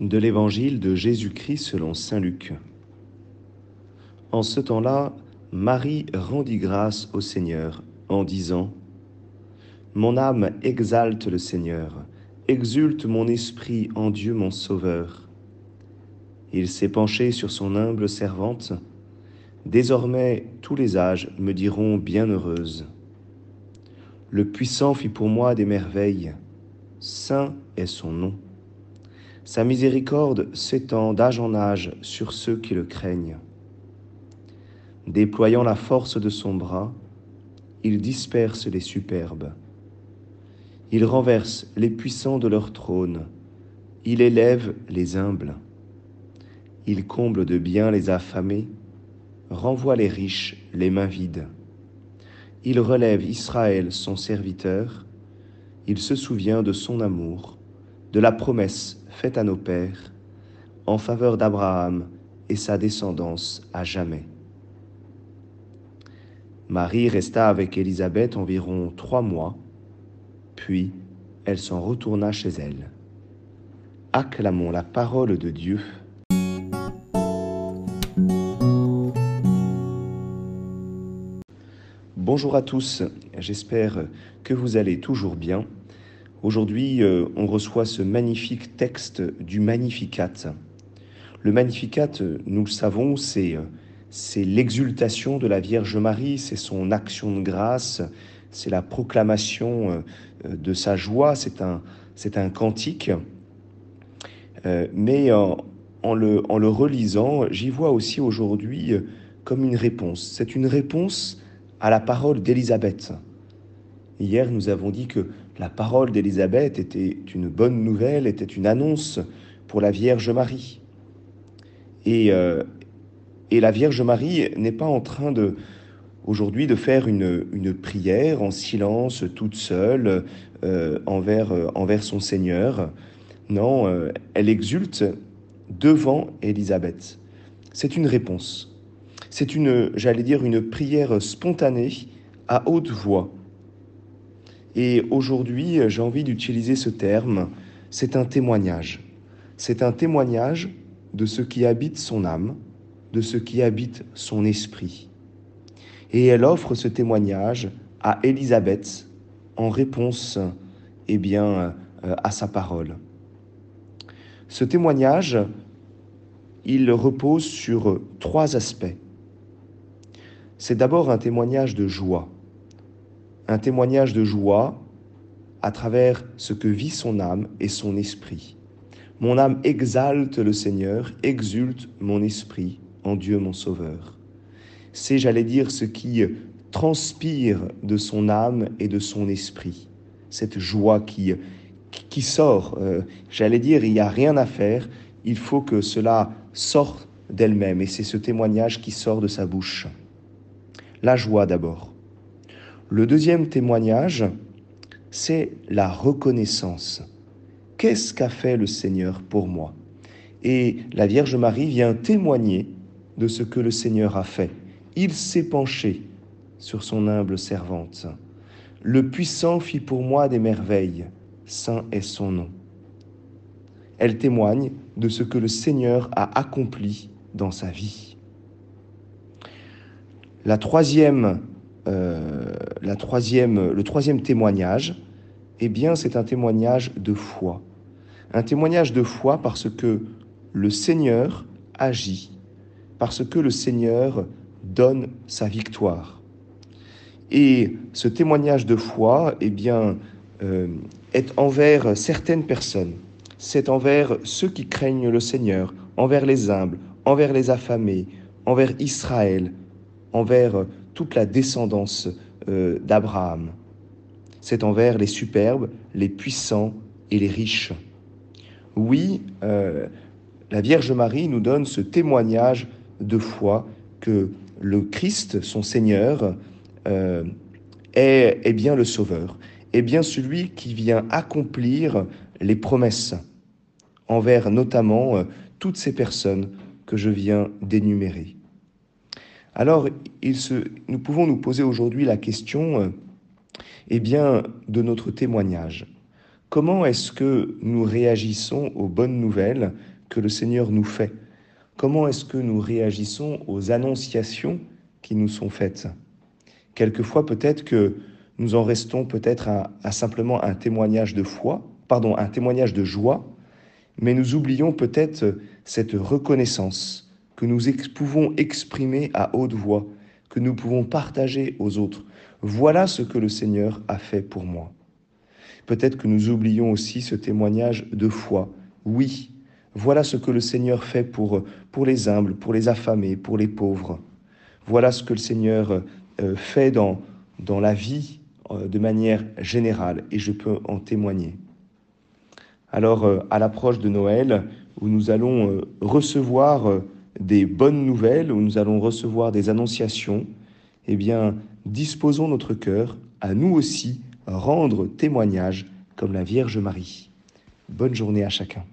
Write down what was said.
De l'Évangile de Jésus-Christ selon Saint Luc. En ce temps-là, Marie rendit grâce au Seigneur en disant, Mon âme exalte le Seigneur, exulte mon esprit en Dieu mon Sauveur. Il s'est penché sur son humble servante. Désormais tous les âges me diront bienheureuse. Le puissant fit pour moi des merveilles. Saint est son nom. Sa miséricorde s'étend d'âge en âge sur ceux qui le craignent. Déployant la force de son bras, il disperse les superbes. Il renverse les puissants de leur trône. Il élève les humbles. Il comble de bien les affamés, renvoie les riches les mains vides. Il relève Israël son serviteur. Il se souvient de son amour, de la promesse faite à nos pères en faveur d'Abraham et sa descendance à jamais. Marie resta avec Élisabeth environ trois mois, puis elle s'en retourna chez elle. Acclamons la parole de Dieu. Bonjour à tous, j'espère que vous allez toujours bien. Aujourd'hui, euh, on reçoit ce magnifique texte du Magnificat. Le Magnificat, nous le savons, c'est euh, c'est l'exultation de la Vierge Marie, c'est son action de grâce, c'est la proclamation euh, de sa joie, c'est un, c'est un cantique. Mais en, le, en le relisant, j'y vois aussi aujourd'hui comme une réponse. C'est une réponse à la parole d'Élisabeth. Hier, nous avons dit que la parole d'Élisabeth était une bonne nouvelle, était une annonce pour la Vierge Marie. Et, euh, et la Vierge Marie n'est pas en train de aujourd'hui de faire une, une, prière en silence, toute seule, euh, envers, euh, envers son Seigneur. Non, elle exulte devant Élisabeth. C'est une réponse. C'est une, j'allais dire, une prière spontanée à haute voix. Et aujourd'hui, j'ai envie d'utiliser ce terme, c'est un témoignage. C'est un témoignage de ce qui habite son âme, de ce qui habite son esprit. Et elle offre ce témoignage à Élisabeth en réponse eh bien, euh, à sa parole. Ce témoignage, il repose sur trois aspects. C'est d'abord un témoignage de joie un témoignage de joie à travers ce que vit son âme et son esprit. Mon âme exalte le Seigneur, exulte mon esprit en Dieu mon Sauveur. C'est, j'allais dire, ce qui transpire de son âme et de son esprit, cette joie qui, qui sort. Euh, j'allais dire, il n'y a rien à faire, il faut que cela sorte d'elle-même, et c'est ce témoignage qui sort de sa bouche. La joie d'abord. Le deuxième témoignage, c'est la reconnaissance. Qu'est-ce qu'a fait le Seigneur pour moi? Et la Vierge Marie vient témoigner de ce que le Seigneur a fait. Il s'est penché sur son humble servante. Le puissant fit pour moi des merveilles, saint est son nom. Elle témoigne de ce que le Seigneur a accompli dans sa vie. La troisième euh, la troisième, le troisième témoignage, eh bien, c'est un témoignage de foi. Un témoignage de foi parce que le Seigneur agit, parce que le Seigneur donne sa victoire. Et ce témoignage de foi, eh bien, euh, est envers certaines personnes. C'est envers ceux qui craignent le Seigneur, envers les humbles, envers les affamés, envers Israël, envers toute la descendance euh, d'Abraham. C'est envers les superbes, les puissants et les riches. Oui, euh, la Vierge Marie nous donne ce témoignage de foi que le Christ, son Seigneur, euh, est, est, bien le Sauveur, est bien celui qui vient accomplir les promesses envers notamment toutes ces personnes que je viens d'énumérer. Alors, nous pouvons nous poser aujourd'hui la question euh, eh bien, de notre témoignage. Comment est-ce que nous réagissons aux bonnes nouvelles que le Seigneur nous fait? Comment est-ce que nous réagissons aux annonciations qui nous sont faites? Quelquefois, peut-être que nous en restons peut-être à, simplement un témoignage de foi, pardon, un témoignage de joie, mais nous oublions peut-être cette reconnaissance que nous pouvons exprimer à haute voix, que nous pouvons partager aux autres. Voilà ce que le Seigneur a fait pour moi. Peut-être que nous oublions aussi ce témoignage de foi. Oui, voilà ce que le Seigneur fait pour, pour les humbles, pour les affamés, pour les pauvres. Voilà ce que le Seigneur euh, fait dans, dans la vie euh, de manière générale et je peux en témoigner. Alors, euh, à l'approche de Noël, où nous allons recevoir des bonnes nouvelles, où nous allons recevoir des annonciations, eh bien, disposons notre cœur à nous aussi rendre témoignage comme la Vierge Marie. Bonne journée à chacun.